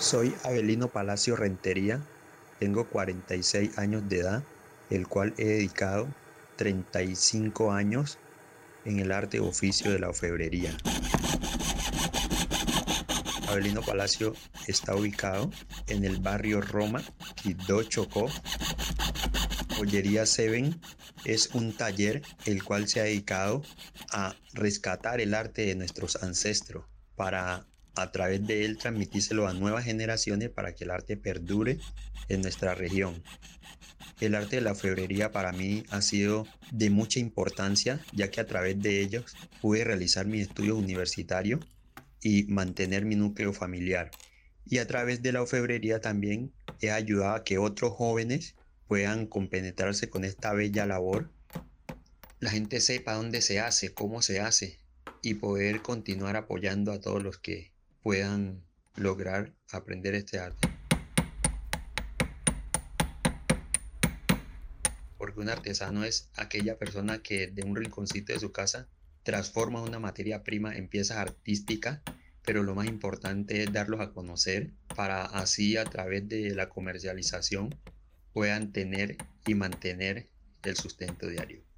Soy Abelino Palacio Rentería, tengo 46 años de edad, el cual he dedicado 35 años en el arte oficio de la orfebrería. Abelino Palacio está ubicado en el barrio Roma, Quibdó, Chocó. Joyería Seven es un taller el cual se ha dedicado a rescatar el arte de nuestros ancestros para a través de él transmitírselo a nuevas generaciones para que el arte perdure en nuestra región. El arte de la febrería para mí ha sido de mucha importancia, ya que a través de ellos pude realizar mis estudios universitarios y mantener mi núcleo familiar. Y a través de la orfebrería también he ayudado a que otros jóvenes puedan compenetrarse con esta bella labor. La gente sepa dónde se hace, cómo se hace y poder continuar apoyando a todos los que puedan lograr aprender este arte. Porque un artesano es aquella persona que de un rinconcito de su casa transforma una materia prima en piezas artísticas, pero lo más importante es darlos a conocer para así a través de la comercialización puedan tener y mantener el sustento diario.